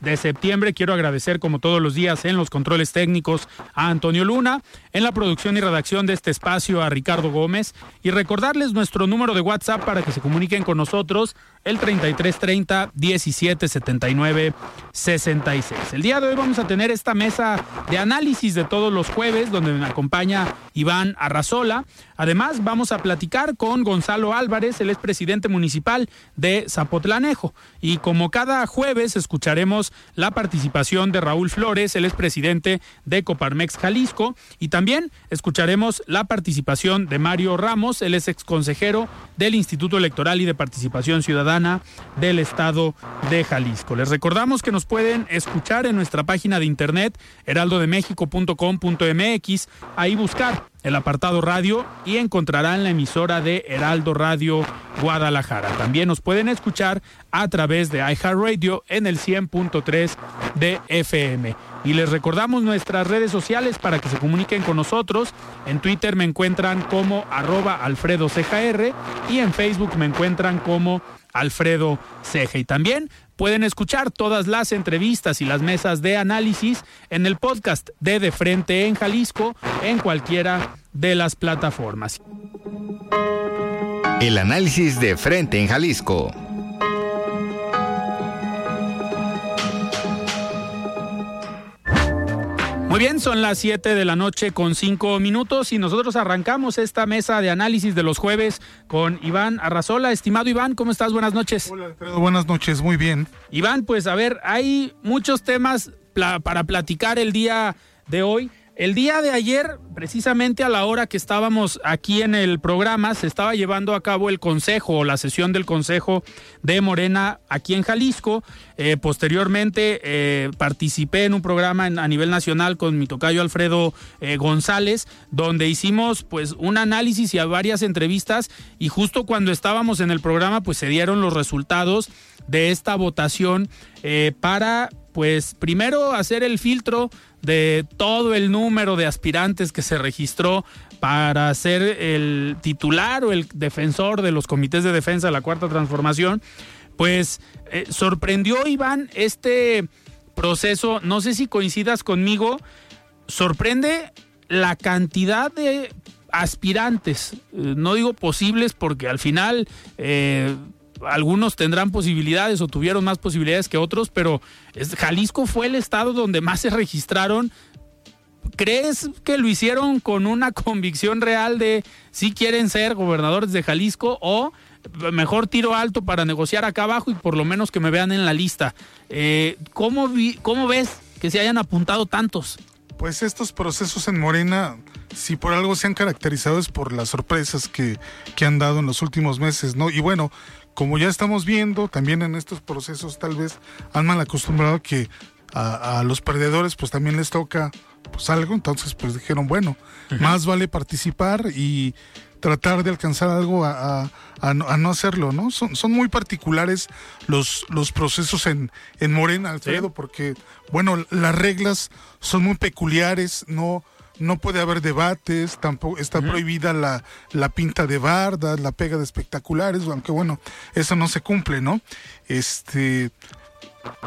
de septiembre. Quiero agradecer, como todos los días, en los controles técnicos a Antonio Luna, en la producción y redacción de este espacio a Ricardo Gómez y recordarles nuestro número de WhatsApp para que se comuniquen con nosotros, el 3330 1779 66. El día de hoy vamos a tener esta mesa de análisis de todos los jueves, donde me acompaña Iván Arrazola. Además, vamos a platicar con Gonzalo Álvarez, el expresidente municipal de Zapotlanejo. Y como cada jueves, escucharemos la participación de Raúl Flores, el expresidente de Coparmex Jalisco. Y también escucharemos la participación de Mario Ramos, el ex exconsejero del Instituto Electoral y de Participación Ciudadana del Estado de Jalisco. Les recordamos que nos pueden escuchar en nuestra página de internet heraldodemexico.com.mx, ahí buscar el apartado radio y encontrarán la emisora de Heraldo Radio Guadalajara. También nos pueden escuchar a través de iHeartRadio en el 100.3 de FM. Y les recordamos nuestras redes sociales para que se comuniquen con nosotros. En Twitter me encuentran como arroba Alfredo y en Facebook me encuentran como Alfredo Ceja. Y también pueden escuchar todas las entrevistas y las mesas de análisis en el podcast de De Frente en Jalisco en cualquiera de las plataformas. El análisis de Frente en Jalisco. Muy bien, son las 7 de la noche con 5 minutos y nosotros arrancamos esta mesa de análisis de los jueves con Iván Arrazola. Estimado Iván, ¿cómo estás? Buenas noches. Hola, Alfredo, buenas noches, muy bien. Iván, pues a ver, hay muchos temas para platicar el día de hoy. El día de ayer, precisamente a la hora que estábamos aquí en el programa, se estaba llevando a cabo el consejo o la sesión del consejo de Morena aquí en Jalisco. Eh, posteriormente eh, participé en un programa a nivel nacional con mi tocayo Alfredo eh, González, donde hicimos pues un análisis y varias entrevistas y justo cuando estábamos en el programa pues se dieron los resultados de esta votación para pues primero hacer el filtro de todo el número de aspirantes que se registró para ser el titular o el defensor de los comités de defensa de la Cuarta Transformación, pues eh, sorprendió Iván este proceso, no sé si coincidas conmigo, sorprende la cantidad de aspirantes, eh, no digo posibles porque al final... Eh, algunos tendrán posibilidades o tuvieron más posibilidades que otros, pero Jalisco fue el estado donde más se registraron. ¿Crees que lo hicieron con una convicción real de si quieren ser gobernadores de Jalisco o mejor tiro alto para negociar acá abajo y por lo menos que me vean en la lista? Eh, ¿cómo, ¿Cómo ves que se hayan apuntado tantos? Pues estos procesos en Morena, si por algo se han caracterizado es por las sorpresas que, que han dado en los últimos meses, ¿no? Y bueno, como ya estamos viendo, también en estos procesos tal vez han mal acostumbrado que a, los perdedores pues también les toca pues algo, entonces pues dijeron, bueno, más vale participar y tratar de alcanzar algo a, no, hacerlo, ¿no? Son, son muy particulares los, los procesos en, en Morena, Alfredo, porque, bueno, las reglas son muy peculiares, no, no puede haber debates, tampoco está prohibida la, la, pinta de bardas, la pega de espectaculares, aunque bueno, eso no se cumple, ¿no? Este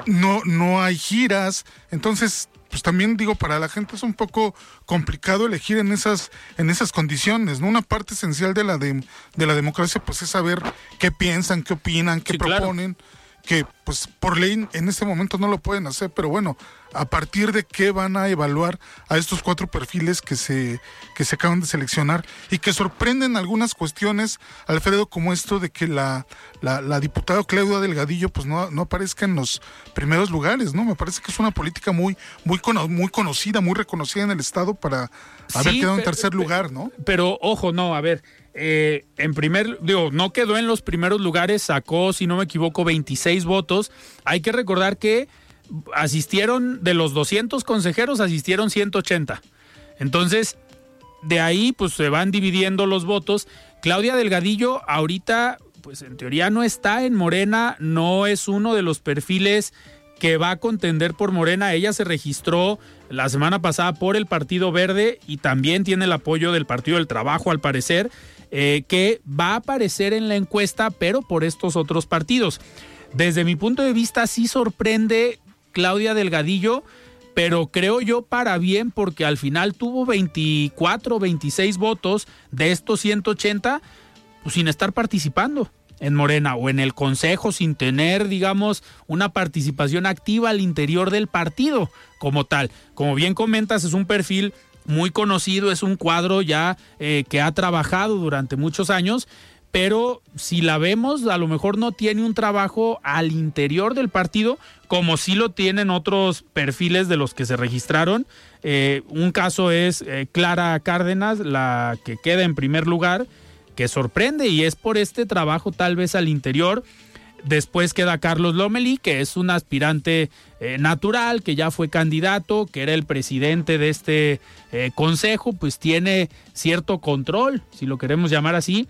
no, no hay giras, entonces pues también digo, para la gente es un poco complicado elegir en esas, en esas condiciones, ¿no? Una parte esencial de la de, de la democracia, pues es saber qué piensan, qué opinan, qué proponen que pues por ley en este momento no lo pueden hacer, pero bueno, a partir de qué van a evaluar a estos cuatro perfiles que se, que se acaban de seleccionar y que sorprenden algunas cuestiones, Alfredo, como esto de que la, la, diputada Claudia Delgadillo pues no, no aparezca en los primeros lugares, ¿no? Me parece que es una política muy, muy, muy conocida, muy reconocida en el Estado para haber quedado en tercer lugar, ¿no? Pero ojo, no, a ver, eh, en primer, digo, no quedó en los primeros lugares, sacó, si no me equivoco, 26 votos. Hay que recordar que asistieron, de los 200 consejeros, asistieron 180. Entonces, de ahí, pues se van dividiendo los votos. Claudia Delgadillo, ahorita, pues en teoría no está en Morena, no es uno de los perfiles que va a contender por Morena. Ella se registró la semana pasada por el Partido Verde y también tiene el apoyo del Partido del Trabajo, al parecer. Eh, que va a aparecer en la encuesta, pero por estos otros partidos. Desde mi punto de vista, sí sorprende Claudia Delgadillo, pero creo yo para bien porque al final tuvo 24, 26 votos de estos 180 pues, sin estar participando en Morena o en el Consejo sin tener, digamos, una participación activa al interior del partido como tal. Como bien comentas, es un perfil muy conocido, es un cuadro ya eh, que ha trabajado durante muchos años, pero si la vemos, a lo mejor no tiene un trabajo al interior del partido, como sí lo tienen otros perfiles de los que se registraron. Eh, un caso es eh, Clara Cárdenas, la que queda en primer lugar, que sorprende y es por este trabajo tal vez al interior Después queda Carlos Lomeli, que es un aspirante eh, natural, que ya fue candidato, que era el presidente de este eh, consejo, pues tiene cierto control, si lo queremos llamar así.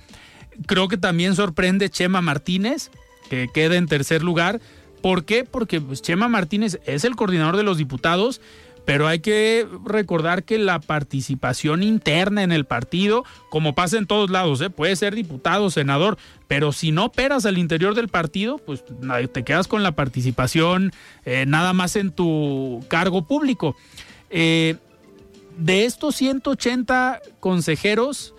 Creo que también sorprende Chema Martínez, que queda en tercer lugar. ¿Por qué? Porque pues, Chema Martínez es el coordinador de los diputados pero hay que recordar que la participación interna en el partido, como pasa en todos lados, ¿eh? puede ser diputado, senador, pero si no operas al interior del partido, pues te quedas con la participación eh, nada más en tu cargo público. Eh, de estos 180 consejeros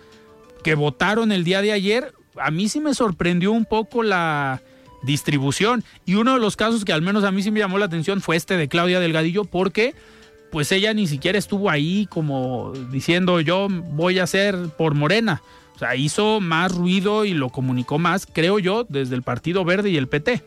que votaron el día de ayer, a mí sí me sorprendió un poco la distribución. Y uno de los casos que al menos a mí sí me llamó la atención fue este de Claudia Delgadillo, porque pues ella ni siquiera estuvo ahí como diciendo yo voy a ser por Morena. O sea, hizo más ruido y lo comunicó más, creo yo, desde el Partido Verde y el PT.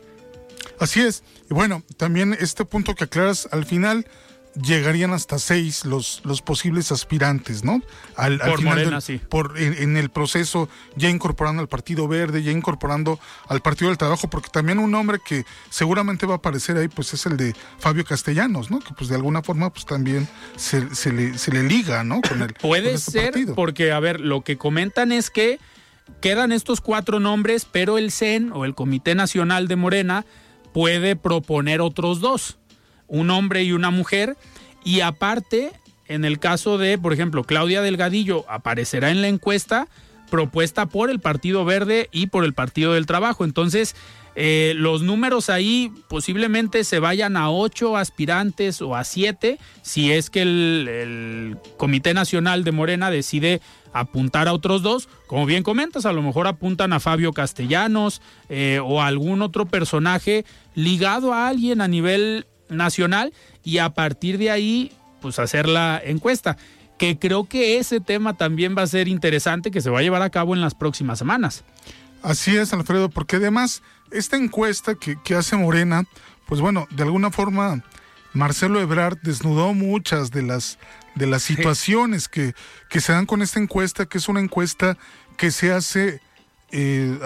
Así es. Y bueno, también este punto que aclaras al final, llegarían hasta seis los, los posibles aspirantes, ¿no? Al, por Morena, sí. Por, en, el proceso, ya incorporando al Partido Verde, ya incorporando al Partido del Trabajo, porque también un nombre que seguramente va a aparecer ahí, pues es el de Fabio Castellanos, ¿no? Que pues de alguna forma, pues también se, le, se le, liga, ¿no? Con el, Puede este ser, porque, a ver, lo que comentan es que quedan estos cuatro nombres, pero el CEN o el Comité Nacional de Morena puede proponer otros dos un hombre y una mujer. Y aparte, en el caso de, por ejemplo, Claudia Delgadillo aparecerá en la encuesta propuesta por el Partido Verde y por el Partido del Trabajo. Entonces, eh, los números ahí posiblemente se vayan a ocho aspirantes o a siete si es que el, Comité Nacional de Morena decide apuntar a otros dos. Como bien comentas, a lo mejor apuntan a Fabio Castellanos eh, o a algún otro personaje ligado a alguien a nivel nacional y a partir de ahí pues hacer la encuesta que creo que ese tema también va a ser interesante que se va a llevar a cabo en las próximas semanas. Así es, Alfredo, porque además esta encuesta que, que hace Morena, pues bueno, de alguna forma Marcelo Ebrard desnudó muchas de las, de las situaciones que, que se dan con esta encuesta, que es una encuesta que se hace eh,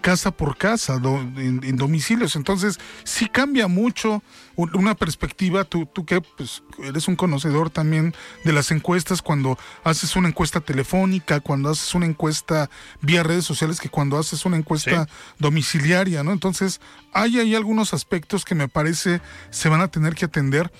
casa por casa, en, domicilios. Entonces, sí cambia mucho una perspectiva. Tú, tú que pues, eres un conocedor también de las encuestas, cuando haces una encuesta telefónica, cuando haces una encuesta vía redes sociales, que cuando haces una encuesta domiciliaria, ¿no? Entonces, hay ahí algunos aspectos que me parece se van a tener que atender.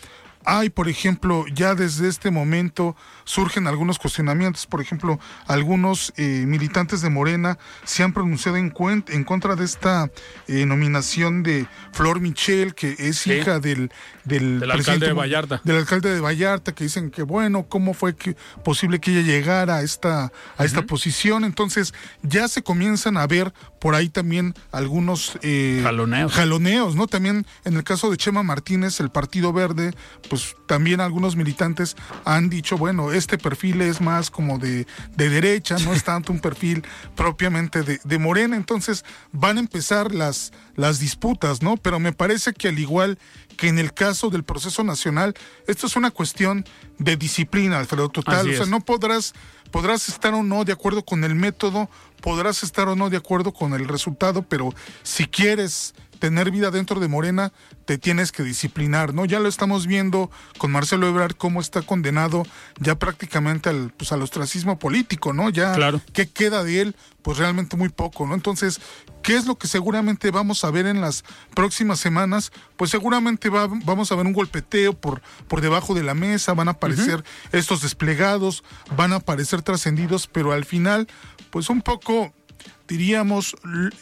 Hay, por ejemplo, ya desde este momento surgen algunos cuestionamientos. Por ejemplo, algunos eh, militantes de Morena se han pronunciado en, en contra de esta eh, nominación de Flor Michel, que es hija del, del, alcalde de Vallarta. Del alcalde de Vallarta, que dicen que, bueno, ¿cómo fue que, posible que ella llegara a esta, a esta posición? Entonces, ya se comienzan a ver por ahí también algunos eh, jaloneos. jaloneos, ¿no? También en el caso de Chema Martínez, el Partido Verde, pues también algunos militantes han dicho, bueno, este perfil es más como de, de derecha, no es tanto un perfil propiamente de, de, Morena, entonces van a empezar las, las disputas, ¿no? Pero me parece que al igual que en el caso del proceso nacional, esto es una cuestión de disciplina, Alfredo, total, o sea, no podrás podrás estar o no de acuerdo con el método, podrás estar o no de acuerdo con el resultado, pero si quieres tener vida dentro de Morena, te tienes que disciplinar, ¿no? Ya lo estamos viendo con Marcelo Ebrard cómo está condenado ya prácticamente al, pues, al ostracismo político, ¿no? Ya, claro. ¿qué queda de él? Pues realmente muy poco, ¿no? Entonces, ¿qué es lo que seguramente vamos a ver en las próximas semanas? Pues seguramente va, vamos a ver un golpeteo por, por debajo de la mesa, van a aparecer estos desplegados, van a aparecer trascendidos, pero al final, pues un poco diríamos,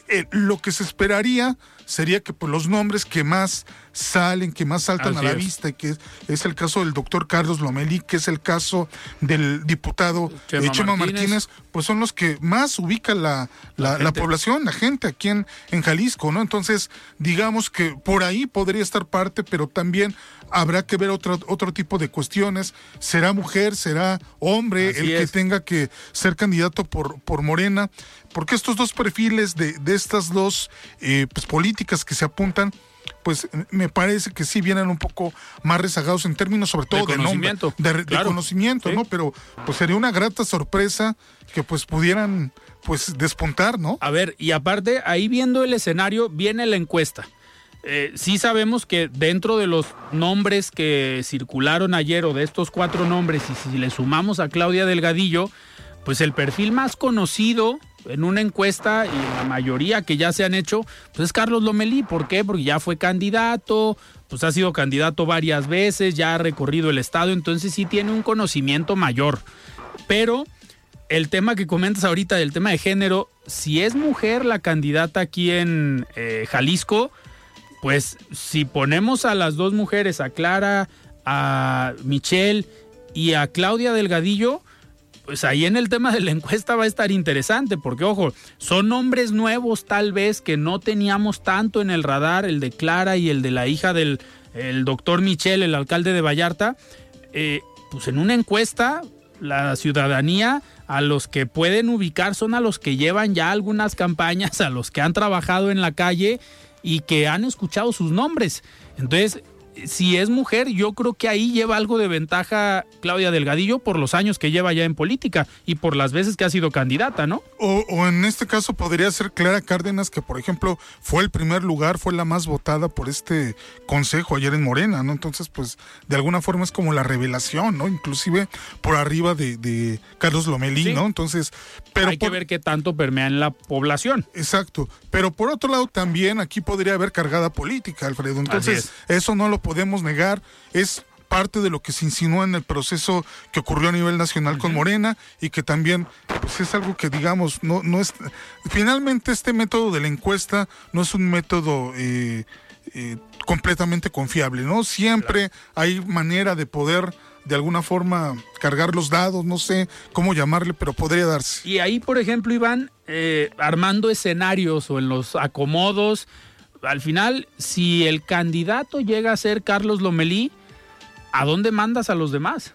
eh, lo que se esperaría sería que pues, los nombres que más salen, que más saltan a la vista, y que es, el caso del doctor Carlos Lomelí, que es el caso del diputado Chema, Martínez. pues son los que más ubican la, la, población, la gente aquí en, en Jalisco, ¿no? Entonces, digamos que por ahí podría estar parte, pero también habrá que ver otro, otro tipo de cuestiones. ¿Será mujer, será hombre el que tenga que ser candidato por, por Morena? Porque estos dos perfiles de, de estas dos eh, pues, políticas que se apuntan, pues me parece que sí vienen un poco más rezagados en términos sobre todo de, conocimiento, de, conocimiento, ¿no? Pero pues sería una grata sorpresa que pues pudieran pues despuntar, ¿no? A ver, y aparte ahí viendo el escenario viene la encuesta. Eh, sí sabemos que dentro de los nombres que circularon ayer o de estos cuatro nombres, y si le sumamos a Claudia Delgadillo, pues el perfil más conocido en una encuesta y en la mayoría que ya se han hecho, pues es Carlos Lomelí. ¿Por qué? Porque ya fue candidato, pues ha sido candidato varias veces, ya ha recorrido el estado, entonces sí tiene un conocimiento mayor. Pero el tema que comentas ahorita del tema de género, si es mujer la candidata aquí en eh, Jalisco, pues si ponemos a las dos mujeres, a Clara, a Michelle y a Claudia Delgadillo, pues ahí en el tema de la encuesta va a estar interesante, porque ojo, son nombres nuevos tal vez que no teníamos tanto en el radar, el de Clara y el de la hija del el doctor Michel, el alcalde de Vallarta. Eh, pues en una encuesta, la ciudadanía a los que pueden ubicar son a los que llevan ya algunas campañas, a los que han trabajado en la calle y que han escuchado sus nombres. Entonces, si es mujer, yo creo que ahí lleva algo de ventaja Claudia Delgadillo por los años que lleva ya en política y por las veces que ha sido candidata, ¿no? O, en este caso podría ser Clara Cárdenas, que por ejemplo fue el primer lugar, fue la más votada por este consejo ayer en Morena, ¿no? Entonces, pues de alguna forma es como la revelación, ¿no? Inclusive por arriba de, Carlos Lomelí, ¿no? Entonces, pero... Hay que ver qué tanto permea en la población. Exacto. Pero por otro lado también aquí podría haber cargada política, Alfredo. Entonces, eso no lo podemos negar, es parte de lo que se insinuó en el proceso que ocurrió a nivel nacional con Morena y que también pues es algo que digamos no no es finalmente este método de la encuesta no es un método eh, eh, completamente confiable no siempre hay manera de poder de alguna forma cargar los dados, no sé cómo llamarle, pero podría darse. Y ahí, por ejemplo, Iván, eh, armando escenarios o en los acomodos, al final, si el candidato llega a ser Carlos Lomelí, ¿a dónde mandas a los demás?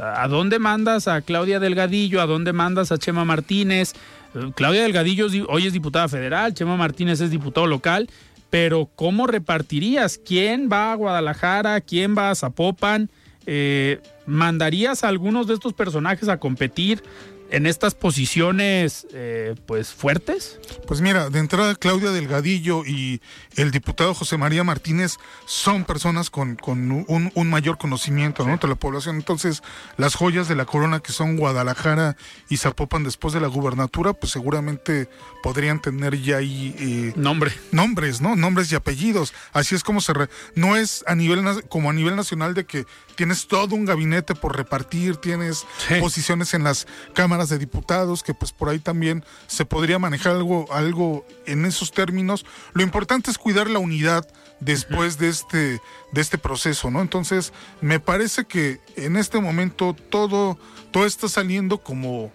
¿A dónde mandas a Claudia Delgadillo? ¿A dónde mandas a Chema Martínez? Eh, Claudia Delgadillo hoy es diputada federal, Chema Martínez es diputado local, pero ¿cómo repartirías? ¿Quién va a Guadalajara? ¿Quién va a Zapopan? Eh, ¿Mandarías a algunos de estos personajes a competir? En estas posiciones eh, pues fuertes? Pues mira, de entrada Claudia Delgadillo y el diputado José María Martínez son personas con, con un, un, mayor conocimiento ¿no? de la población. Entonces, las joyas de la corona que son Guadalajara y Zapopan después de la gubernatura, pues seguramente podrían tener ya ahí eh, Nombre. nombres, ¿no? Nombres y apellidos. Así es como se... no es a nivel como a nivel nacional de que tienes todo un gabinete por repartir, tienes posiciones en las cámaras de diputados, que pues por ahí también se podría manejar algo, algo en esos términos. Lo importante es cuidar la unidad después de este, de este proceso, ¿no? Entonces, me parece que en este momento todo, todo está saliendo como,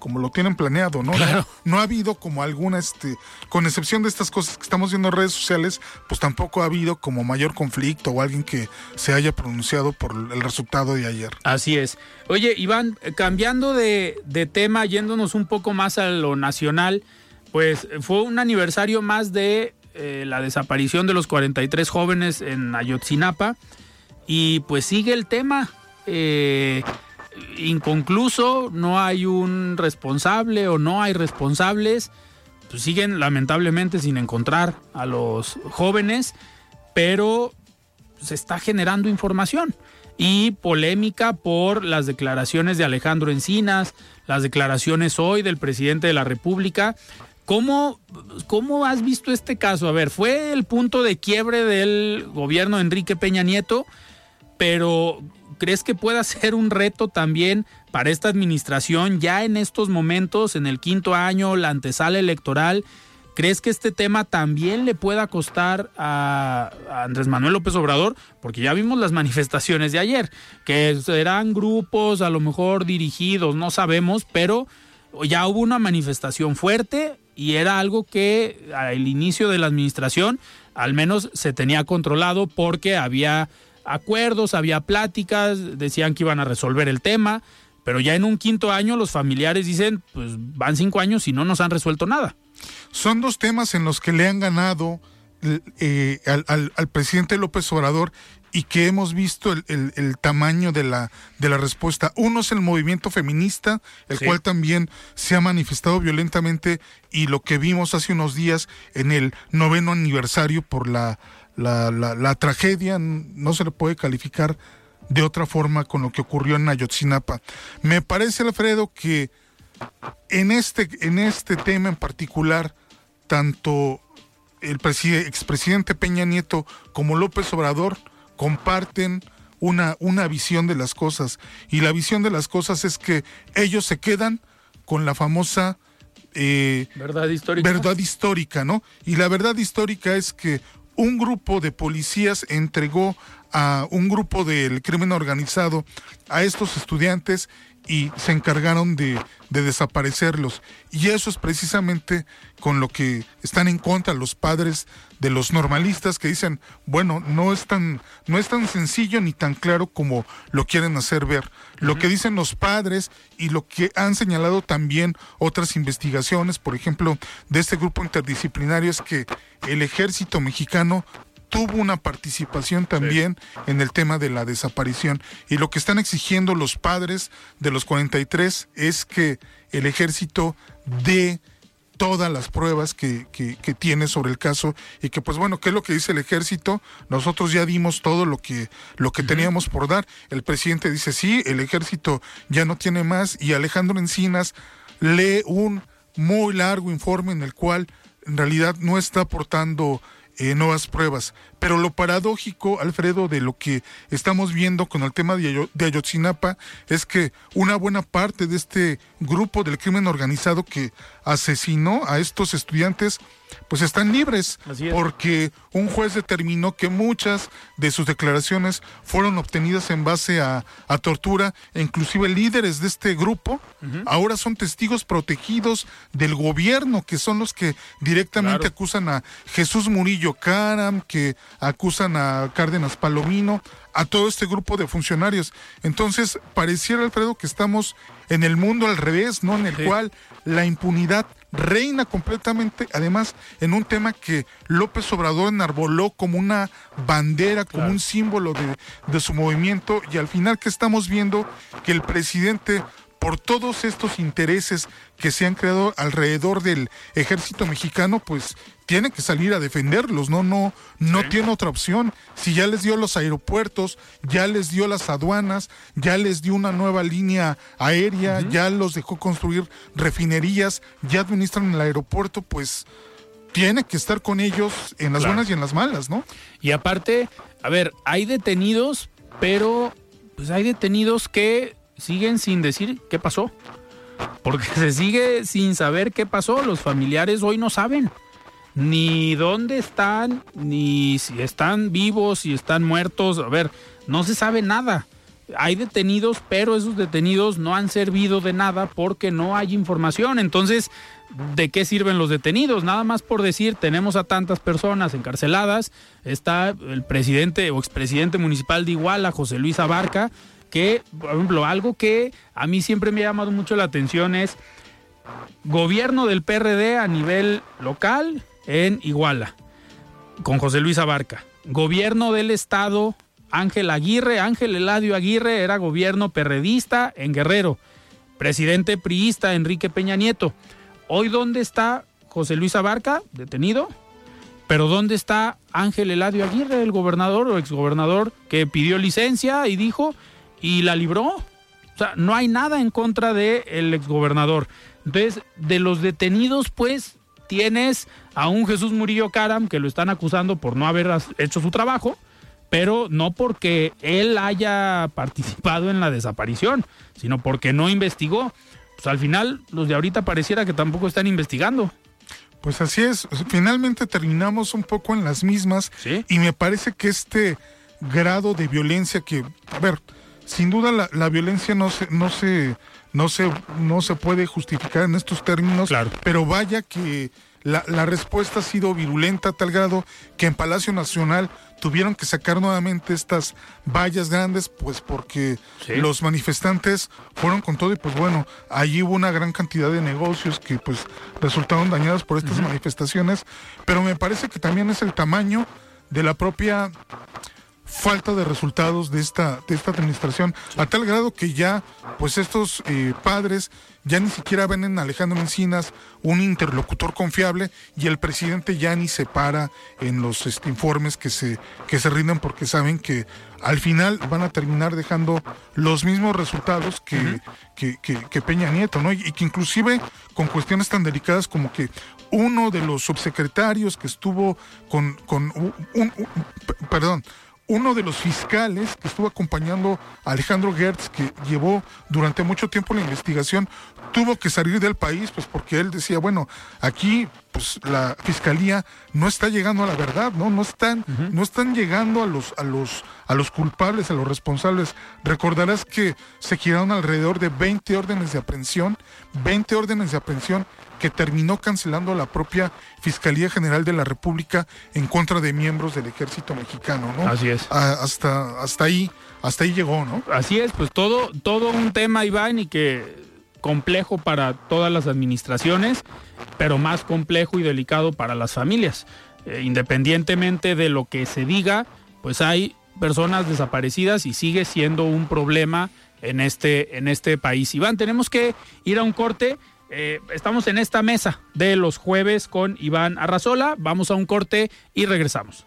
como lo tienen planeado, ¿no? ¿no? ha habido como alguna, este, con excepción de estas cosas que estamos viendo en redes sociales, pues tampoco ha habido como mayor conflicto o alguien que se haya pronunciado por el resultado de ayer. Así es. Oye, Iván, cambiando de, de tema, yéndonos un poco más a lo nacional, pues fue un aniversario más de eh, la desaparición de los 43 jóvenes en Ayotzinapa y pues sigue el tema. Eh, inconcluso, no hay un responsable o no hay responsables, pues siguen lamentablemente sin encontrar a los jóvenes, pero se está generando información y polémica por las declaraciones de Alejandro Encinas, las declaraciones hoy del presidente de la República. ¿Cómo, ¿Cómo has visto este caso? A ver, fue el punto de quiebre del gobierno de Enrique Peña Nieto, pero ¿crees que pueda ser un reto también para esta administración ya en estos momentos, en el quinto año, la antesala electoral? ¿Crees que este tema también le pueda costar a, Andrés Manuel López Obrador? Porque ya vimos las manifestaciones de ayer, que serán grupos a lo mejor dirigidos, no sabemos, pero ya hubo una manifestación fuerte y era algo que al inicio de la administración al menos se tenía controlado porque había acuerdos, había pláticas, decían que iban a resolver el tema, pero ya en un quinto año los familiares dicen, pues van cinco años y no nos han resuelto nada. Son dos temas en los que le han ganado eh, al, al, presidente López Obrador y que hemos visto el, tamaño de la, de la respuesta. Uno es el movimiento feminista, el cual también se ha manifestado violentamente y lo que vimos hace unos días en el noveno aniversario por la la, la, tragedia no se le puede calificar de otra forma con lo que ocurrió en Ayotzinapa. Me parece, Alfredo, que en este, en este tema en particular, tanto el expresidente Peña Nieto como López Obrador comparten una, una visión de las cosas. Y la visión de las cosas es que ellos se quedan con la famosa eh, verdad histórica. Verdad histórica, ¿no? Y la verdad histórica es que un grupo de policías entregó a un grupo del crimen organizado a estos estudiantes y se encargaron de, desaparecerlos. Y eso es precisamente con lo que están en contra los padres de los normalistas que dicen, bueno, no es tan, no es tan sencillo ni tan claro como lo quieren hacer ver. Lo que dicen los padres y lo que han señalado también otras investigaciones, por ejemplo, de este grupo interdisciplinario, es que el ejército mexicano tuvo una participación también en el tema de la desaparición. Y lo que están exigiendo los padres de los 43 es que el ejército dé todas las pruebas que, que, tiene sobre el caso y que pues bueno, ¿qué es lo que dice el ejército? Nosotros ya dimos todo lo que, lo que teníamos por dar. El presidente dice sí, el ejército ya no tiene más y Alejandro Encinas lee un muy largo informe en el cual en realidad no está aportando eh, nuevas pruebas. Pero lo paradójico, Alfredo, de lo que estamos viendo con el tema de, Ayotzinapa es que una buena parte de este grupo del crimen organizado que asesinó a estos estudiantes, pues están libres, porque un juez determinó que muchas de sus declaraciones fueron obtenidas en base a, tortura, e inclusive líderes de este grupo ahora son testigos protegidos del gobierno, que son los que directamente acusan a Jesús Murillo Caram, que acusan a Cárdenas Palomino, a todo este grupo de funcionarios. Entonces, pareciera, Alfredo, que estamos en el mundo al revés, ¿no? En el cual la impunidad reina completamente, además, en un tema que López Obrador enarboló como una bandera, como un símbolo de, de su movimiento, y al final que estamos viendo que el presidente por todos estos intereses que se han creado alrededor del ejército mexicano, pues tiene que salir a defenderlos, no, no, no tiene otra opción. Si ya les dio los aeropuertos, ya les dio las aduanas, ya les dio una nueva línea aérea, ya los dejó construir refinerías, ya administran el aeropuerto, pues tiene que estar con ellos en las buenas y en las malas, ¿no? Y aparte, a ver, hay detenidos, pero pues hay detenidos que siguen sin decir qué pasó. Porque se sigue sin saber qué pasó. Los familiares hoy no saben ni dónde están, ni si están vivos, si están muertos. A ver, no se sabe nada. Hay detenidos, pero esos detenidos no han servido de nada porque no hay información. Entonces, ¿de qué sirven los detenidos? Nada más por decir, tenemos a tantas personas encarceladas. Está el presidente o expresidente municipal de Iguala, José Luis Abarca, que, por ejemplo, algo que a mí siempre me ha llamado mucho la atención es gobierno del PRD a nivel local en Iguala, con José Luis Abarca. Gobierno del Estado, Ángel Aguirre, Ángel Eladio Aguirre era gobierno perredista en Guerrero. Presidente priista Enrique Peña Nieto. Hoy, ¿dónde está José Luis Abarca? Detenido. Pero ¿dónde está Ángel Eladio Aguirre, el gobernador o exgobernador que pidió licencia y dijo, y la libró. O sea, no hay nada en contra del el exgobernador. Entonces, de los detenidos, pues, tienes a un Jesús Murillo Caram que lo están acusando por no haber hecho su trabajo, pero no porque él haya participado en la desaparición, sino porque no investigó. Pues al final, los de ahorita pareciera que tampoco están investigando. Pues así es, finalmente terminamos un poco en las mismas y me parece que este grado de violencia que, a ver, sin duda la, la, violencia no se, no se, no se, no se puede justificar en estos términos, claro. pero vaya que la, la, respuesta ha sido virulenta a tal grado que en Palacio Nacional tuvieron que sacar nuevamente estas vallas grandes, pues porque Sí. los manifestantes fueron con todo y pues bueno, allí hubo una gran cantidad de negocios que pues resultaron dañados por estas manifestaciones, pero me parece que también es el tamaño de la propia falta de resultados de esta de esta administración a tal grado que ya pues estos eh, padres ya ni siquiera ven en Alejandro Encinas un interlocutor confiable y el presidente ya ni se para en los este, informes que se que se rinden porque saben que al final van a terminar dejando los mismos resultados que, que, que- que Peña Nieto, ¿no? Y, que inclusive con cuestiones tan delicadas como que uno de los subsecretarios que estuvo con, con un- un- perdón, uno de los fiscales que estuvo acompañando a Alejandro Gertz, que llevó durante mucho tiempo la investigación, tuvo que salir del país, pues porque él decía, bueno, aquí pues la fiscalía no está llegando a la verdad, ¿no? No están, no están llegando a los, a los, a los culpables, a los responsables. Recordarás que se giraron alrededor de 20 órdenes de aprehensión, 20 órdenes de aprehensión que terminó cancelando la propia Fiscalía General de la República en contra de miembros del ejército mexicano, ¿no? Así es. A- hasta, hasta ahí, hasta ahí llegó, ¿no? Así es, pues todo, todo un tema, Iván, y que complejo para todas las administraciones, pero más complejo y delicado para las familias. Eh, independientemente de lo que se diga, pues hay personas desaparecidas y sigue siendo un problema en este, en este país. Iván, tenemos que ir a un corte. Eh, estamos en esta mesa de los jueves con Iván Arrazola. Vamos a un corte y regresamos.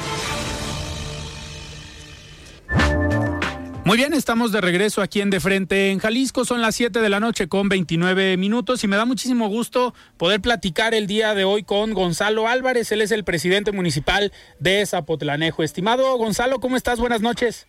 Muy bien, estamos de regreso aquí en De Frente en Jalisco. Son las 7 de la noche con 29 minutos y me da muchísimo gusto poder platicar el día de hoy con Gonzalo Álvarez. Él es el presidente municipal de Zapotlanejo. Estimado Gonzalo, ¿cómo estás? Buenas noches.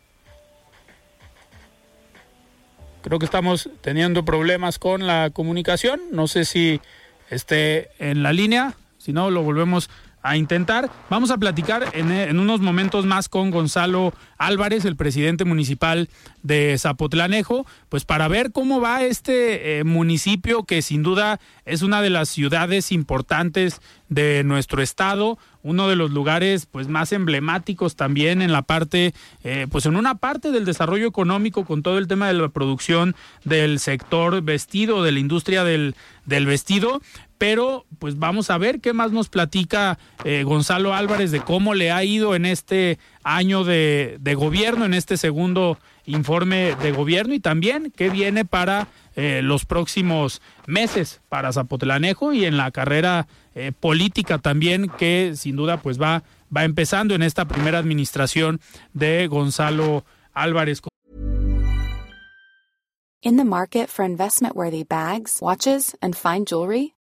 Creo que estamos teniendo problemas con la comunicación. No sé si esté en la línea. Si no, lo volvemos a intentar. Vamos a platicar en, unos momentos más con Gonzalo Álvarez, el presidente municipal de Zapotlanejo, pues para ver cómo va este eh, municipio que sin duda es una de las ciudades importantes de nuestro estado, uno de los lugares pues más emblemáticos también en la parte, eh, pues en una parte del desarrollo económico con todo el tema de la producción del sector vestido, de la industria del, del vestido, pero pues vamos a ver qué más nos platica eh, Gonzalo Álvarez de cómo le ha ido en este año de, gobierno, en este segundo informe de gobierno y también qué viene para eh, los próximos meses para Zapotlanejo y en la carrera eh, política también que sin duda pues va, va empezando en esta primera administración de Gonzalo Álvarez. Market for investment worthy bags, watches and fine jewelry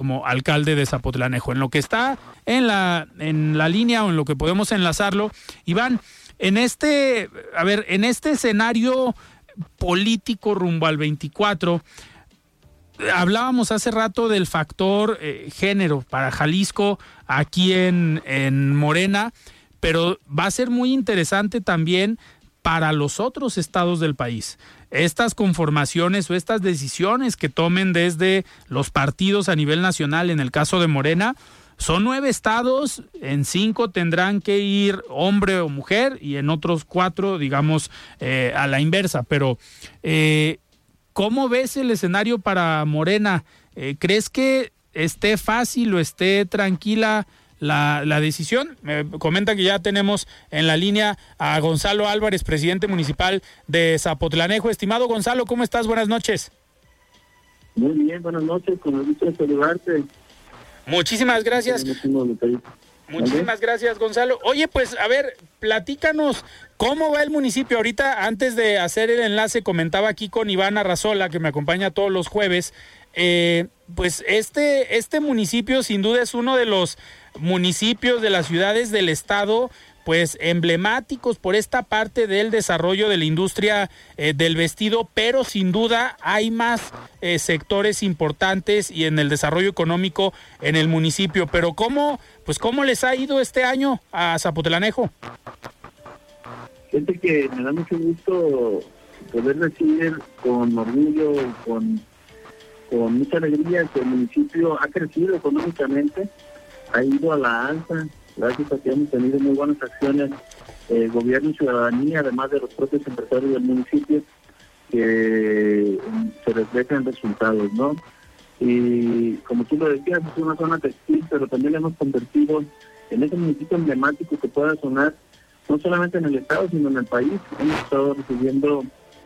como alcalde de Zapotlanejo. En lo que está en la, en la línea o en lo que podemos enlazarlo, Iván, en este, a ver, en este escenario político rumbo al 24, hablábamos hace rato del factor eh, género para Jalisco aquí en, en Morena, pero va a ser muy interesante también para los otros estados del país estas conformaciones o estas decisiones que tomen desde los partidos a nivel nacional, en el caso de Morena, son nueve estados, en cinco tendrán que ir hombre o mujer y en otros cuatro, digamos, eh, a la inversa. Pero, eh, ¿cómo ves el escenario para Morena? Eh, ¿Crees que esté fácil o esté tranquila la, la decisión. Me comenta que ya tenemos en la línea a Gonzalo Álvarez, presidente municipal de Zapotlanejo. Estimado Gonzalo, ¿cómo estás? Buenas noches. Muy bien, buenas noches, con el gusto de saludarte. Muchísimas gracias. Muchísimas gracias, Gonzalo. Oye, pues, a ver, platícanos cómo va el municipio. Ahorita, antes de hacer el enlace, comentaba aquí con Iván Arrazola, que me acompaña todos los jueves. Eh, pues este, este municipio sin duda es uno de los municipios de las ciudades del estado pues emblemáticos por esta parte del desarrollo de la industria eh, del vestido, pero sin duda hay más eh, sectores importantes y en el desarrollo económico en el municipio. Pero cómo, pues cómo les ha ido este año a Zapotelanejo. Gente que me da mucho gusto poder decir con orgullo, con, con mucha alegría que el municipio ha crecido económicamente ha ido a la alza, gracias a que hemos tenido muy buenas acciones, eh, gobierno y ciudadanía, además de los propios empresarios del municipio, que se reflejan resultados, ¿no? Y como tú lo decías, es una zona textil, pero también hemos convertido en ese municipio emblemático que pueda sonar no solamente en el estado, sino en el país. Hemos estado recibiendo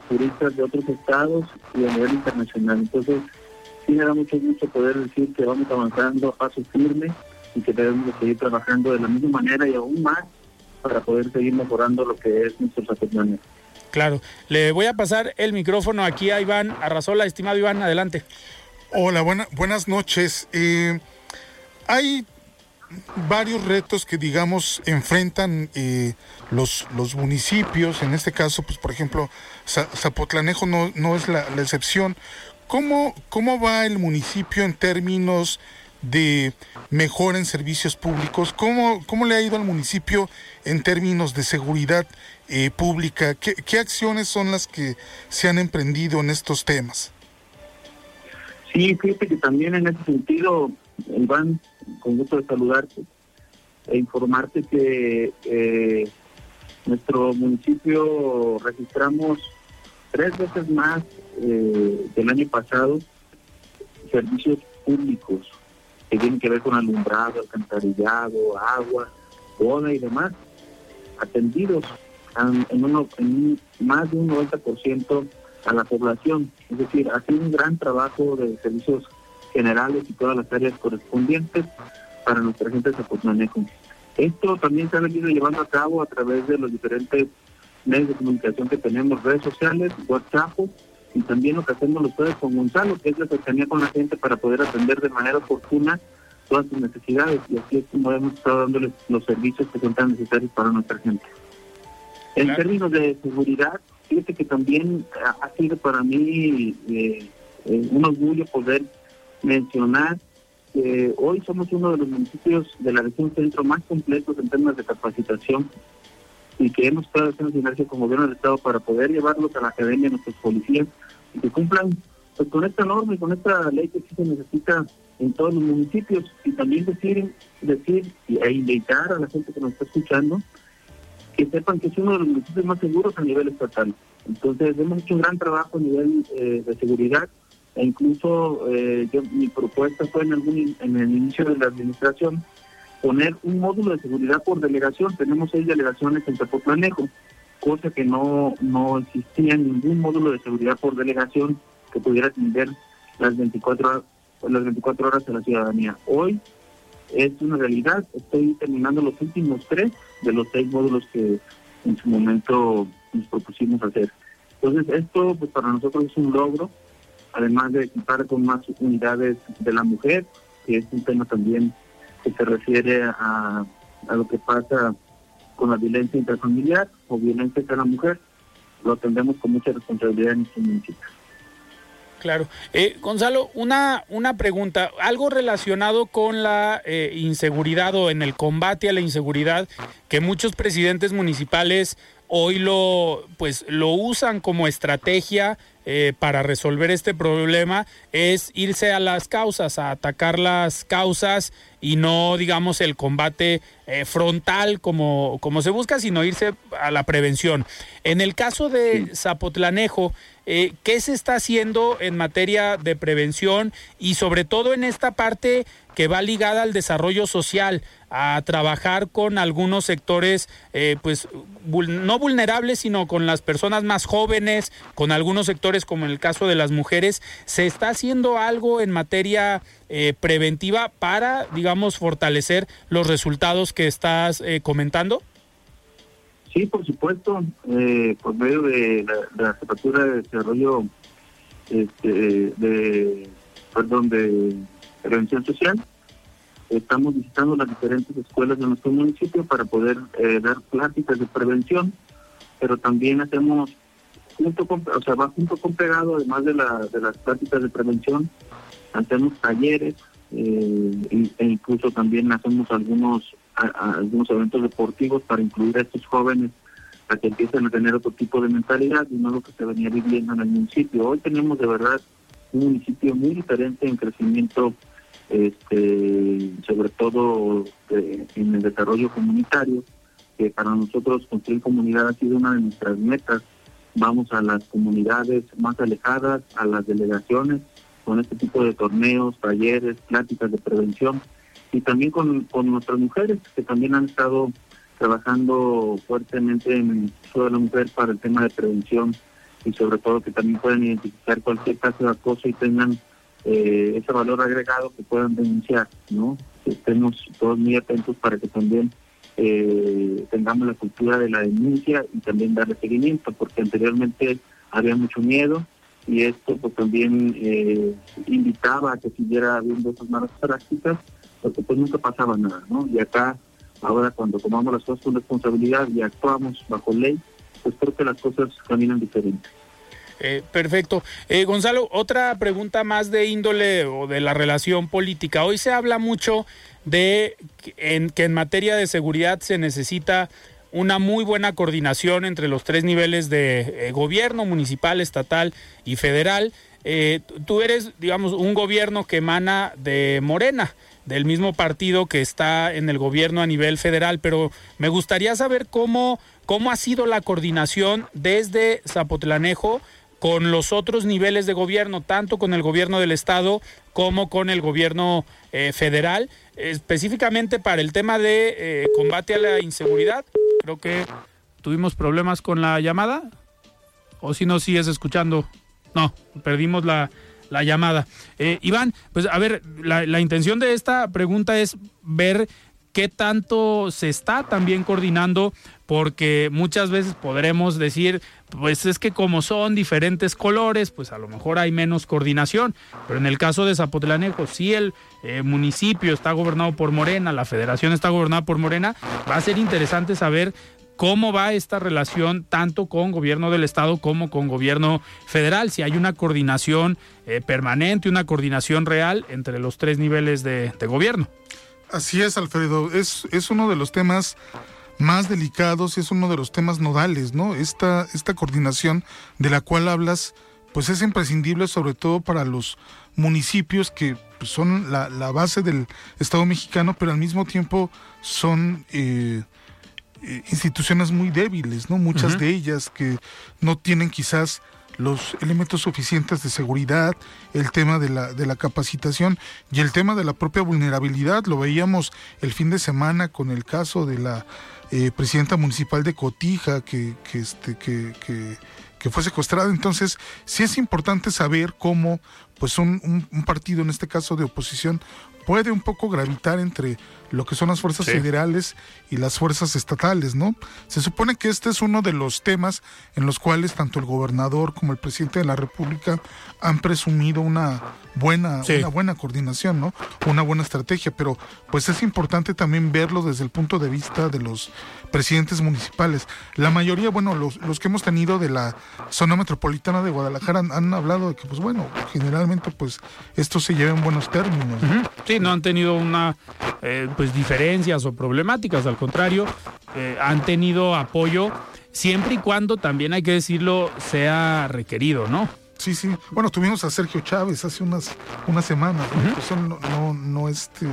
turistas de otros estados y a nivel internacional. Entonces, sí me da mucho gusto poder decir que vamos avanzando a paso firme y que debemos seguir trabajando de la misma manera y aún más para poder seguir mejorando lo que es nuestros asociaciones. Claro, le voy a pasar el micrófono aquí a Iván Arrazola, estimado Iván, adelante. Hola, buena, buenas noches. Eh, hay varios retos que digamos enfrentan eh, los, los municipios, en este caso, pues por ejemplo, Zapotlanejo no, no es la, la excepción. ¿Cómo, ¿Cómo va el municipio en términos de mejora en servicios públicos. ¿Cómo, cómo le ha ido al municipio en términos de seguridad eh, pública? ¿Qué, ¿Qué, acciones son las que se han emprendido en estos temas? Sí, fíjate que también en ese sentido Iván, con gusto de saludarte e informarte que eh, nuestro municipio registramos tres veces más eh, del año pasado servicios públicos que tienen que ver con alumbrado, alcantarillado, agua, boda y demás, atendidos en, uno, en más de un 90% a la población. Es decir, ha sido un gran trabajo de servicios generales y todas las áreas correspondientes para nuestra gente de Zapotlanejo. Esto también se ha venido llevando a cabo a través de los diferentes medios de comunicación que tenemos, redes sociales, WhatsApp y también lo que hacemos ustedes con Gonzalo, que es la cercanía con la gente para poder atender de manera oportuna todas sus necesidades y así es como hemos estado dándoles los servicios que son tan necesarios para nuestra gente. En términos de seguridad, fíjate que también ha sido para mí eh, eh, un orgullo poder mencionar que hoy somos uno de los municipios de la región centro más completos en temas de capacitación y que hemos estado haciendo sinergia con gobierno del Estado para poder llevarlos a la academia de nuestros policías y que cumplan pues, con esta norma y con esta ley que sí se necesita en todos los municipios y también decir, decir e invitar a la gente que nos está escuchando que sepan que es uno de los municipios más seguros a nivel estatal. Entonces hemos hecho un gran trabajo a nivel eh, de seguridad e incluso eh, mi propuesta fue en, algún, en el inicio de la administración poner un módulo de seguridad por delegación. Tenemos seis delegaciones en Tepotlanejo, cosa que no, no existía ningún módulo de seguridad por delegación que pudiera atender las 24 horas, las 24 horas de la ciudadanía. Hoy es una realidad. Estoy terminando los últimos tres de los seis módulos que en su momento nos propusimos hacer. Entonces, esto pues para nosotros es un logro además de equipar con más unidades de la mujer, que es un tema también que se refiere a, lo que pasa con la violencia intrafamiliar o violencia de la mujer, lo atendemos con mucha responsabilidad en este municipio. Claro. Eh, Gonzalo, una, una pregunta, algo relacionado con la eh, inseguridad o en el combate a la inseguridad que muchos presidentes municipales hoy lo, pues, lo usan como estrategia eh, para resolver este problema es irse a las causas, a atacar las causas y no, digamos, el combate eh, frontal como, como se busca, sino irse a la prevención. En el caso de Zapotlanejo, eh, ¿qué se está haciendo en materia de prevención y sobre todo en esta parte que va ligada al desarrollo social, a trabajar con algunos sectores, eh, pues no vulnerables, sino con las personas más jóvenes, con algunos sectores como en el caso de las mujeres. ¿Se está haciendo algo en materia eh, preventiva para, digamos, fortalecer los resultados que estás eh, comentando? Sí, por supuesto, por medio de la, la de Desarrollo este, de, perdón, de prevención social Estamos visitando las diferentes escuelas de nuestro municipio para poder eh, dar pláticas de prevención, pero también hacemos, junto o sea, va junto con pegado, además de, la, de las pláticas de prevención, hacemos talleres eh, e incluso también hacemos algunos, algunos eventos deportivos para incluir a estos jóvenes a que empiecen a tener otro tipo de mentalidad y no lo que se venía viviendo en el municipio. Hoy tenemos de verdad un municipio muy diferente en crecimiento este, sobre todo eh, en el desarrollo comunitario, que para nosotros construir comunidad ha sido una de nuestras metas. Vamos a las comunidades más alejadas, a las delegaciones, con este tipo de torneos, talleres, pláticas de prevención y también con, con nuestras mujeres que también han estado trabajando fuertemente en toda la mujer para el tema de prevención y sobre todo que también pueden identificar cualquier caso de acoso y tengan eh, ese valor agregado que puedan denunciar, ¿no? estemos todos muy atentos para que también eh, tengamos la cultura de la denuncia y también darle seguimiento, porque anteriormente había mucho miedo y esto pues también eh, invitaba a que siguiera habiendo esas malas prácticas, porque pues nunca pasaba nada, ¿no? Y acá, ahora cuando tomamos las cosas con responsabilidad y actuamos bajo ley, pues creo que las cosas caminan diferentes. Eh, perfecto. Eh, Gonzalo, otra pregunta más de índole o de la relación política. Hoy se habla mucho de en, que en materia de seguridad se necesita una muy buena coordinación entre los tres niveles de eh, gobierno, municipal, estatal y federal. eh, tú eres, digamos, un gobierno que emana de Morena, del mismo partido que está en el gobierno a nivel federal, pero me gustaría saber cómo, cómo ha sido la coordinación desde Zapotlanejo con los otros niveles de gobierno, tanto con el gobierno del estado como con el gobierno eh, federal, específicamente para el tema de eh, combate a la inseguridad. Creo que tuvimos problemas con la llamada. O si no sigues escuchando. No, perdimos la, la llamada. Eh, Iván, pues a ver, la, la intención de esta pregunta es ver qué tanto se está también coordinando, porque muchas veces podremos decir, pues es que como son diferentes colores, pues a lo mejor hay menos coordinación, pero en el caso de Zapotlanejo, si el eh, municipio está gobernado por Morena, la federación está gobernada por Morena, va a ser interesante saber cómo va esta relación tanto con gobierno del estado como con gobierno federal, si hay una coordinación eh, permanente, una coordinación real entre los tres niveles de, gobierno. Así es, Alfredo. Es, es uno de los temas más delicados, es uno de los temas nodales, ¿no? Esta, esta coordinación de la cual hablas, pues es imprescindible sobre todo para los municipios que pues, son la, la, base del Estado mexicano, pero al mismo tiempo son eh, eh instituciones muy débiles, ¿no? Muchas uh -huh. de ellas que no tienen quizás los elementos suficientes de seguridad, el tema de la, de la capacitación y el tema de la propia vulnerabilidad. Lo veíamos el fin de semana con el caso de la eh, presidenta municipal de Cotija que, que, este, que, que, que fue secuestrada. Entonces, sí es importante saber cómo pues un, un, un, partido, en este caso de oposición, puede un poco gravitar entre lo que son las fuerzas sí. federales y las fuerzas estatales, ¿no? Se supone que este es uno de los temas en los cuales tanto el gobernador como el presidente de la República han presumido una buena, sí. una buena coordinación, ¿no? Una buena estrategia, pero pues es importante también verlo desde el punto de vista de los presidentes municipales. La mayoría, bueno, los, los que hemos tenido de la zona metropolitana de Guadalajara han, han, hablado de que, pues bueno, generalmente pues esto se lleva en buenos términos. Uh -huh. Sí, no han tenido una eh, pues diferencias o problemáticas, al contrario, eh, han tenido apoyo siempre y cuando también hay que decirlo sea requerido, ¿no? Sí, sí. Bueno, tuvimos a Sergio Chávez hace unas, unas semanas. ¿no? Uh -huh. pues no, no, no, este,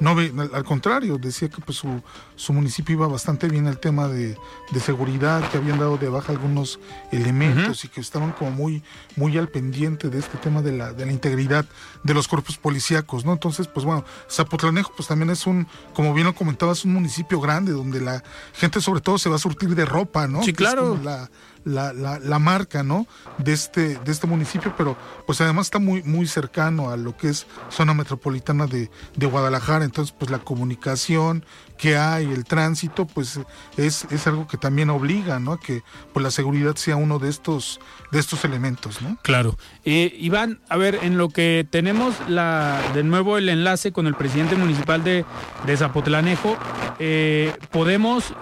no ve, al contrario, decía que pues su, su municipio iba bastante bien el tema de, de, seguridad, que habían dado de baja algunos elementos uh -huh. y que estaban como muy, muy al pendiente de este tema de la, de la integridad de los cuerpos policíacos, ¿no? Entonces, pues bueno, Zapotlanejo pues también es un, como bien lo comentabas, un municipio grande donde la gente sobre todo se va a surtir de ropa, ¿no? Sí, claro. Es la, la, la, la, marca ¿no? de, este, de este municipio, pero pues además está muy, muy cercano a lo que es zona metropolitana de, de Guadalajara, entonces pues la comunicación que hay, el tránsito, pues es, es algo que también obliga, ¿no? A que pues la seguridad sea uno de estos, de estos elementos, ¿no? Claro. Eh, Iván, a ver, en lo que tenemos la, de nuevo el enlace con el presidente municipal de, de Zapotlanejo, eh, podemos, eh,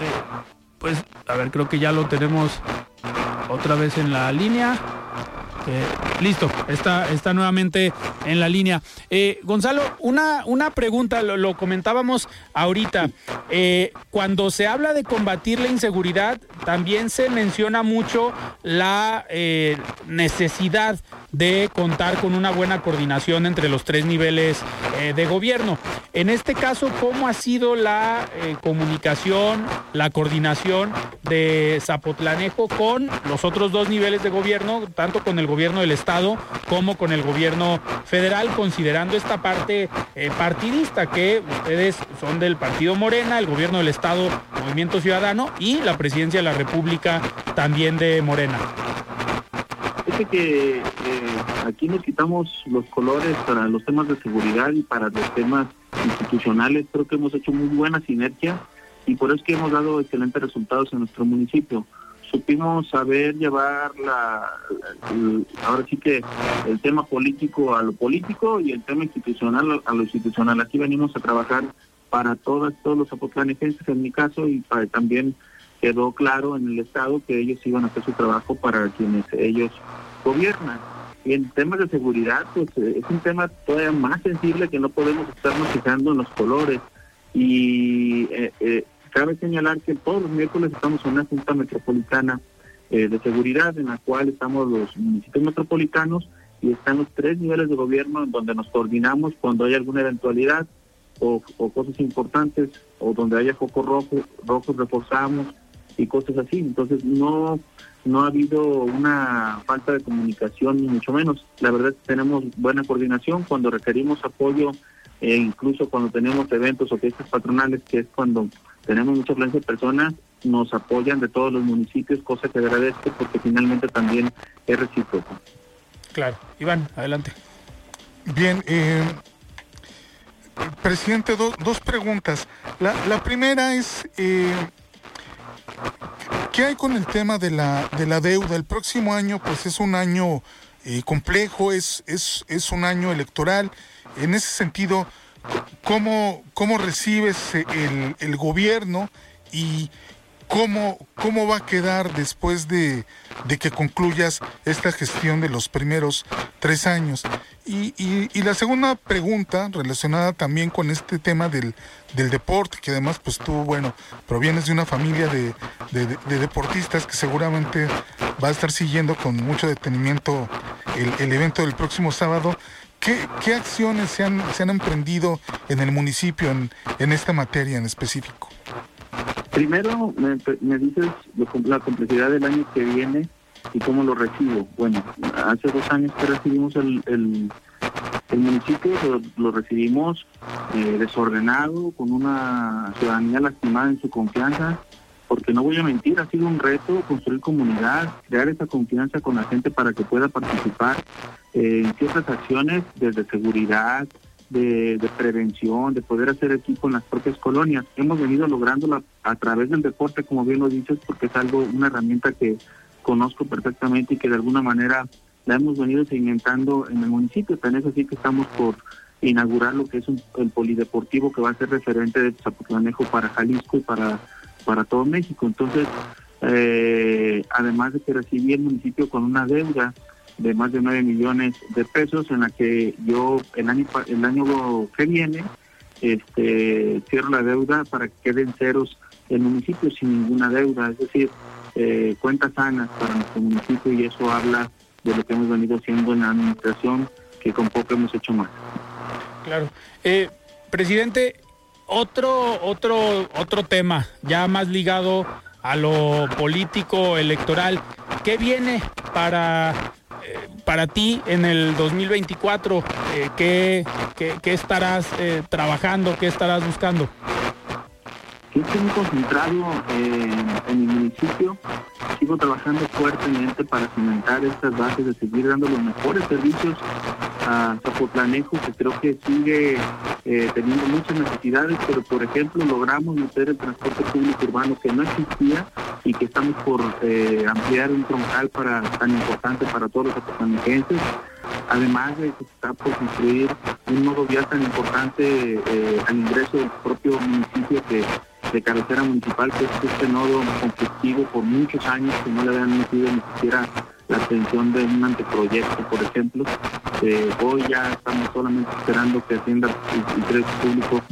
pues, a ver, creo que ya lo tenemos otra vez en la línea. Eh, listo, está, está nuevamente en la línea. Eh, Gonzalo, una, una pregunta, lo, comentábamos ahorita. Eh, cuando se habla de combatir la inseguridad, también se menciona mucho la necesidad de contar con una buena coordinación entre los tres niveles de gobierno. En este caso, ¿cómo ha sido la comunicación, la coordinación de Zapotlanejo con los otros dos niveles de gobierno, tanto con el gobierno del Estado como con el gobierno federal, considerando esta parte eh, partidista que ustedes son del Partido Morena, el gobierno del Estado, Movimiento Ciudadano y la presidencia de la República también de Morena? Fíjate que eh, aquí nos quitamos los colores para los temas de seguridad y para los temas institucionales. Creo que hemos hecho muy buena sinergia y por eso es que hemos dado excelentes resultados en nuestro municipio. Supimos saber llevar la, ahora sí que el tema político a lo político y el tema institucional a lo institucional. Aquí venimos a trabajar para todas, todos los apotlanejenses en mi caso y también quedó claro en el Estado que ellos iban a hacer su trabajo para quienes ellos gobiernan. Y en temas de seguridad, pues es un tema todavía más sensible que no podemos estarnos fijando en los colores. Y eh, eh, cabe señalar que todos los miércoles estamos en una Junta Metropolitana eh, de Seguridad en la cual estamos los municipios metropolitanos y están los tres niveles de gobierno en donde nos coordinamos cuando hay alguna eventualidad o, cosas importantes o donde haya foco rojo, rojos reforzamos y cosas así. Entonces no, no ha habido una falta de comunicación ni mucho menos. La verdad es que tenemos buena coordinación cuando requerimos apoyo e incluso cuando tenemos eventos o fiestas patronales, que es cuando tenemos mucha afluencia de personas, nos apoyan de todos los municipios, cosa que agradezco porque finalmente también es recíproco. Claro. Iván, adelante. Bien, eh, presidente, dos preguntas. La, primera es, eh, ¿qué hay con el tema de la, de la deuda? El próximo año, pues es un año eh, complejo, es, es, es un año electoral. En ese sentido, ¿cómo, cómo recibes el, el gobierno y ¿Cómo, ¿Cómo va a quedar después de, que concluyas esta gestión de los primeros tres años? Y, y, la segunda pregunta, relacionada también con este tema del, del, deporte, que además pues tú, bueno, provienes de una familia de, de, deportistas que seguramente va a estar siguiendo con mucho detenimiento el, el evento del próximo sábado. ¿Qué, ¿Qué, acciones se han, se han emprendido en el municipio en, en esta materia en específico? Primero, me, dices la complejidad del año que viene y cómo lo recibo. Bueno, hace dos años que recibimos el, el, municipio, lo, recibimos eh, desordenado, con una ciudadanía lastimada en su confianza, porque no voy a mentir, ha sido un reto construir comunidad, crear esa confianza con la gente para que pueda participar en ciertas acciones desde seguridad, de, prevención, de poder hacer equipo en las propias colonias. Hemos venido lográndola a través del deporte, como bien lo dices, porque es algo, una herramienta que conozco perfectamente y que de alguna manera la hemos venido segmentando en el municipio. Tan es así que estamos por inaugurar lo que es el polideportivo que va a ser referente de Zapotlanejo para Jalisco y para, para todo México. Entonces, eh, además de que recibí el municipio con una deuda de más de 9 millones de pesos en la que yo el año el año que viene este cierro la deuda para que queden ceros el municipio sin ninguna deuda, es decir, eh, cuentas sanas para nuestro municipio y eso habla de lo que hemos venido haciendo en la administración, que con poco hemos hecho más. Claro. Eh, presidente, otro, otro, otro tema, ya más ligado a lo político electoral. ¿Qué viene para para ti en el 2024, eh, ¿qué, qué, estarás eh, trabajando, qué estarás buscando? estoy muy concentrado en mi municipio. Sigo trabajando fuertemente para cimentar estas bases, de seguir dando los mejores servicios a Zapotlanejo, que creo que sigue eh, teniendo muchas necesidades, pero por ejemplo logramos meter el transporte público urbano que no existía y que estamos por eh, ampliar un troncal para tan importante para todos los zapotlanejenses además de que está por construir un nuevo vial tan importante eh, al ingreso del propio municipio que de cabecera municipal, que es este nodo conflictivo por muchos años que no le habían metido ni siquiera la atención de un anteproyecto, por ejemplo. Eh, hoy ya estamos solamente esperando que Hacienda y Interés Público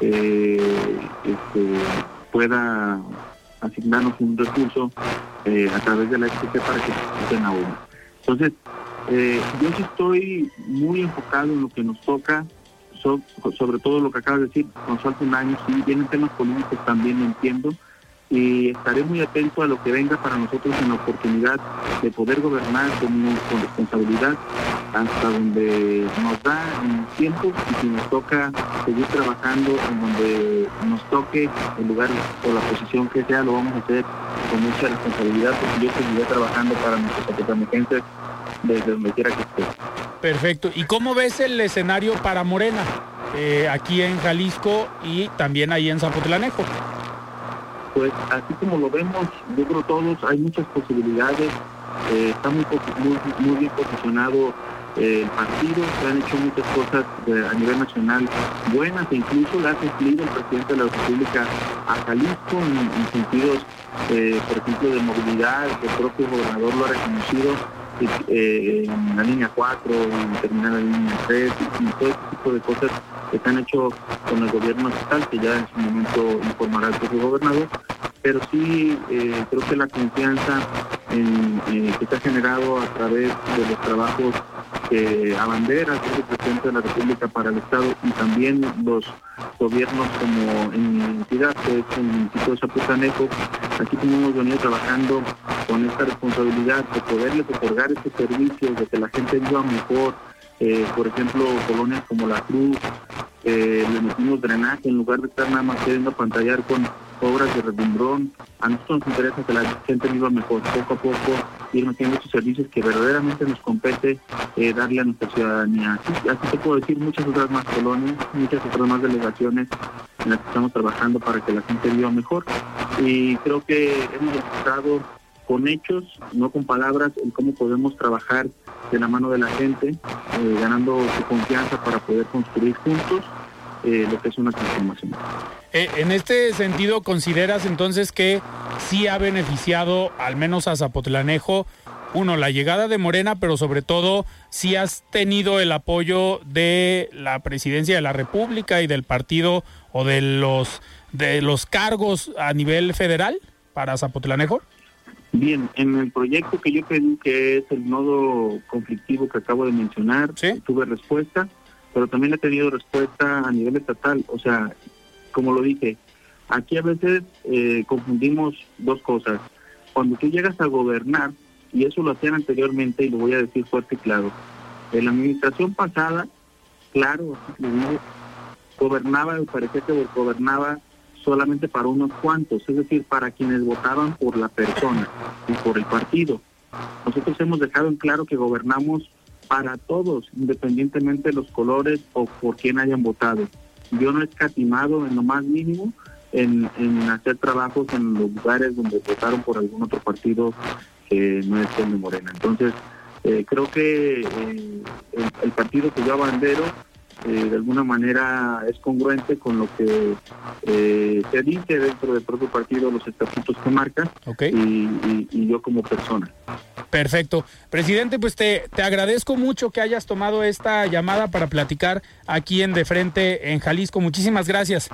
eh, este, pueda asignarnos un recurso eh, a través de la FCC para que se estén ahora. Entonces, yo sí estoy muy enfocado en lo que nos toca, sobre todo lo que acabas de decir, nos falta un año, sí, vienen temas políticos también, entiendo, y estaré muy atento a lo que venga para nosotros en la oportunidad de poder gobernar con, responsabilidad hasta donde nos da en tiempo y si nos toca seguir trabajando en donde nos toque el lugar o la posición que sea, lo vamos a hacer con mucha responsabilidad porque yo seguiré trabajando para nuestros emergencias desde donde quiera que esté. Perfecto. ¿Y cómo ves el escenario para Morena eh, aquí en Jalisco y también ahí en Zapotlanejo? Pues así como lo vemos, yo creo todos, hay muchas posibilidades. Eh, está muy, muy, bien posicionado eh, el partido, se han hecho muchas cosas a nivel nacional buenas e incluso le ha cumplido el presidente de la República a Jalisco en, sentidos, por ejemplo, de movilidad, el propio gobernador lo ha reconocido eh, en la línea 4, en terminar la línea 3 y, todo este tipo de cosas que se han hecho con el gobierno estatal, que ya en su momento informará el propio gobernador, pero sí eh, creo que la confianza eh, que se ha generado a través de los trabajos que abanderas el presidente de la República para el Estado y también los gobiernos como en mi entidad, que es el municipio de Zapotanejo, aquí hemos venido trabajando con esta responsabilidad de poderles otorgar este servicio, de que la gente viva mejor, eh, por ejemplo, colonias como La Cruz, eh, le metimos drenaje en lugar de estar nada más queriendo pantallar con obras de redumbrón. A nosotros nos interesa que la gente viva mejor, poco a poco ir metiendo estos servicios que verdaderamente nos compete eh, darle a nuestra ciudadanía. Así, así te puedo decir muchas otras más colonias, muchas otras más delegaciones en las que estamos trabajando para que la gente viva mejor. Y creo que hemos demostrado con hechos, no con palabras, en cómo podemos trabajar de la mano de la gente, eh, ganando su confianza para poder construir juntos eh, lo que es una transformación. Eh, en este sentido, ¿consideras entonces que sí ha beneficiado al menos a Zapotlanejo? Uno, la llegada de Morena, pero sobre todo si has tenido el apoyo de la presidencia de la República y del partido o de los de los cargos a nivel federal para Zapotlanejo. Bien, en el proyecto que yo pedí, que es el nodo conflictivo que acabo de mencionar, tuve respuesta, pero también he tenido respuesta a nivel estatal. O sea, como lo dije, aquí a veces eh, confundimos dos cosas. Cuando tú llegas a gobernar, y eso lo hacían anteriormente, y lo voy a decir fuerte y claro, en la administración pasada, claro, gobernaba, parecía que gobernaba solamente para unos cuantos, es decir, para quienes votaban por la persona y por el partido. Nosotros hemos dejado en claro que gobernamos para todos, independientemente de los colores o por quién hayan votado. Yo no he escatimado en lo más mínimo en, hacer trabajos en los lugares donde votaron por algún otro partido que no es el de Morena. Entonces, eh, creo que eh, el, partido que yo abandero eh, de alguna manera es congruente con lo que eh, se dice dentro del propio partido, los estatutos que marcan y, yo como persona. Perfecto. Presidente, pues te, te agradezco mucho que hayas tomado esta llamada para platicar aquí en De Frente en Jalisco. Muchísimas gracias.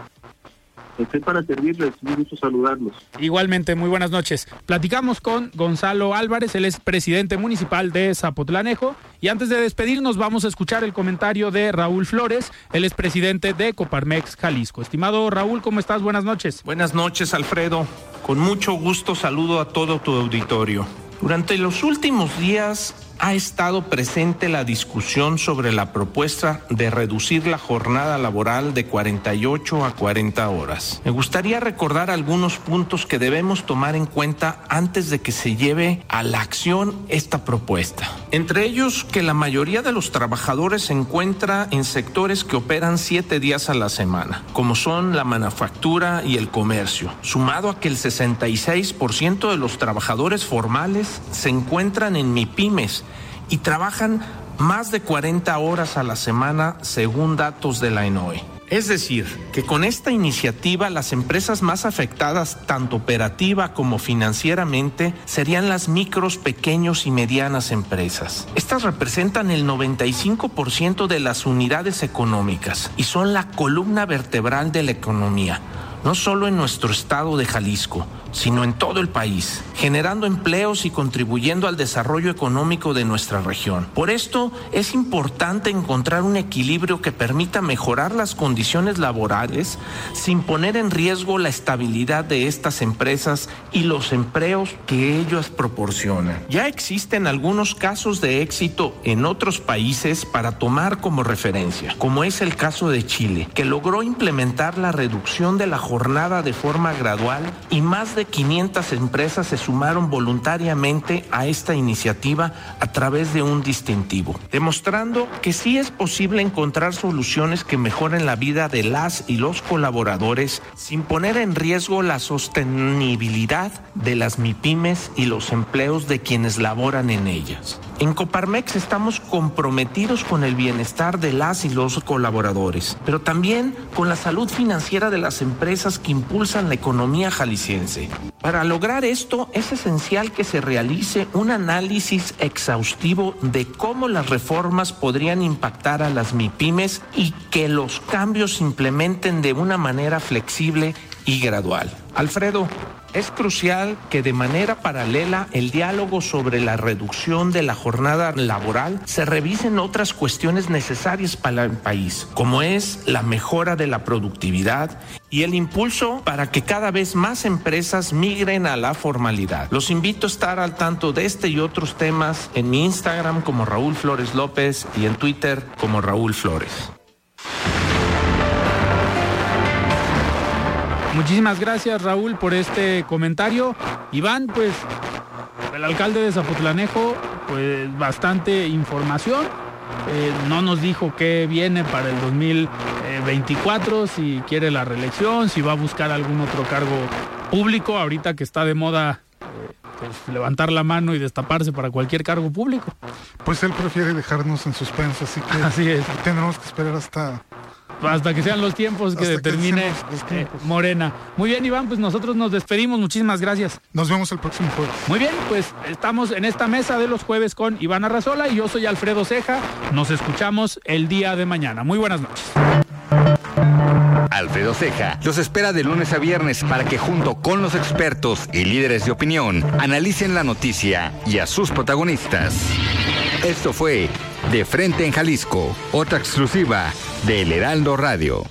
Estoy para servirles, un gusto saludarlos. Igualmente, muy buenas noches. Platicamos con Gonzalo Álvarez, él es presidente municipal de Zapotlanejo. Y antes de despedirnos, vamos a escuchar el comentario de Raúl Flores, él es presidente de Coparmex Jalisco. Estimado Raúl, ¿cómo estás? Buenas noches. Buenas noches, Alfredo. Con mucho gusto saludo a todo tu auditorio. Durante los últimos días ha estado presente la discusión sobre la propuesta de reducir la jornada laboral de 48 a 40 horas. Me gustaría recordar algunos puntos que debemos tomar en cuenta antes de que se lleve a la acción esta propuesta. Entre ellos, que la mayoría de los trabajadores se encuentra en sectores que operan siete días a la semana, como son la manufactura y el comercio, sumado a que el 66% de los trabajadores formales se encuentran en MIPIMES, y trabajan más de 40 horas a la semana según datos de la ENOE. Es decir, que con esta iniciativa las empresas más afectadas, tanto operativa como financieramente, serían las micros, pequeños y medianas empresas. Estas representan el 95% de las unidades económicas y son la columna vertebral de la economía, no solo en nuestro estado de Jalisco, sino en todo el país, generando empleos y contribuyendo al desarrollo económico de nuestra región. Por esto es importante encontrar un equilibrio que permita mejorar las condiciones laborales sin poner en riesgo la estabilidad de estas empresas y los empleos que ellas proporcionan. Ya existen algunos casos de éxito en otros países para tomar como referencia, como es el caso de Chile, que logró implementar la reducción de la de forma gradual y más de 500 empresas se sumaron voluntariamente a esta iniciativa a través de un distintivo, demostrando que sí es posible encontrar soluciones que mejoren la vida de las y los colaboradores sin poner en riesgo la sostenibilidad de las MIPIMES y los empleos de quienes laboran en ellas. En Coparmex estamos comprometidos con el bienestar de las y los colaboradores, pero también con la salud financiera de las empresas que impulsan la economía jalisciense. Para lograr esto es esencial que se realice un análisis exhaustivo de cómo las reformas podrían impactar a las MIPIMES y que los cambios se implementen de una manera flexible y gradual. Alfredo, Es crucial que de manera paralela el diálogo sobre la reducción de la jornada laboral se revisen otras cuestiones necesarias para el país, como es la mejora de la productividad y el impulso para que cada vez más empresas migren a la formalidad. Los invito a estar al tanto de este y otros temas en mi Instagram como Raúl Flores López y en Twitter como Raúl Flores. Muchísimas gracias Raúl por este comentario. Iván, pues el alcalde de Zapotlanejo, pues bastante información. Eh, no nos dijo qué viene para el 2024, si quiere la reelección, si va a buscar algún otro cargo público, ahorita que está de moda eh, pues, levantar la mano y destaparse para cualquier cargo público. Pues él prefiere dejarnos en suspenso, así que Así es. tendremos que esperar hasta hasta que sean los tiempos que Hasta determine los- eh, tiempos. Morena. Muy bien, Iván, pues nosotros nos despedimos. Muchísimas gracias. Nos vemos el próximo jueves. Muy bien, pues estamos en esta mesa de los jueves con Iván Arrazola y yo soy Alfredo Ceja. Nos escuchamos el día de mañana. Muy buenas noches. Alfredo Ceja los espera de lunes a viernes para que junto con los expertos y líderes de opinión analicen la noticia y a sus protagonistas. Esto fue De Frente en Jalisco, otra exclusiva de El Heraldo Radio.